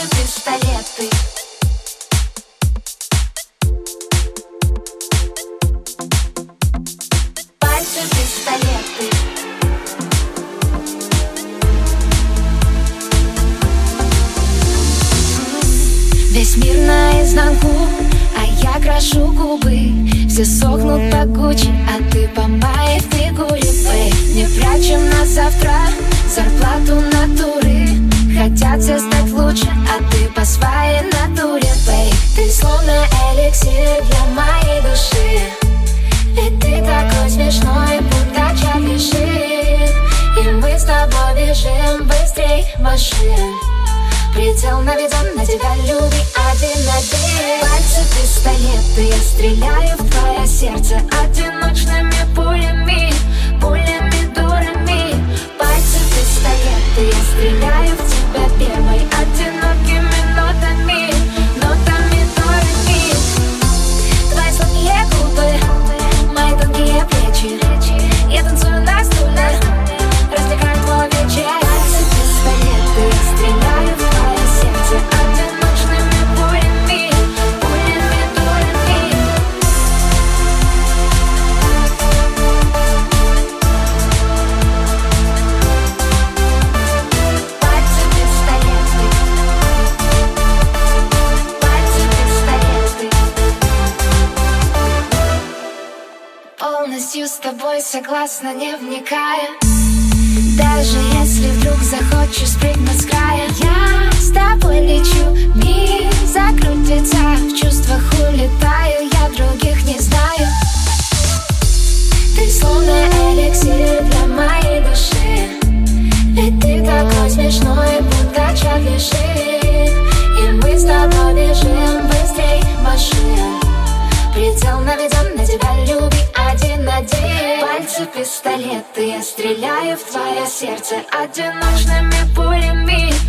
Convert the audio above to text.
Пальцы пистолеты Пальцы пистолеты Весь мир наизнанку, а я крашу губы. Все сохнут по Гуччи, а ты по моей фигуре, бэй Не прячем на завтра зарплату натуры Хотят все стать лучше, а ты по своей натуре, бэй Ты словно эликсир для моей души. Ведь ты такой смешной, будто Чарли Шин И мы с тобой бежим быстрей машин. Предел наведен на тебя, люби один на один. Пальцы пистолеты, я стреляю в твое сердце Одиночными пулями, Полностью с тобой согласна, не вникая. Даже если вдруг захочешь спрыгнуть с края Я с тобой лечу, мир закрутится В чувствах улетаю, я других не знаю. Ты словно эликсир для моей души. Ведь ты такой смешной, будто Шин И мы с тобой бежим быстрей машин Предел наведен на тебя, люби Пальцы пистолеты, я стреляю в твое сердце Одиночными пулями,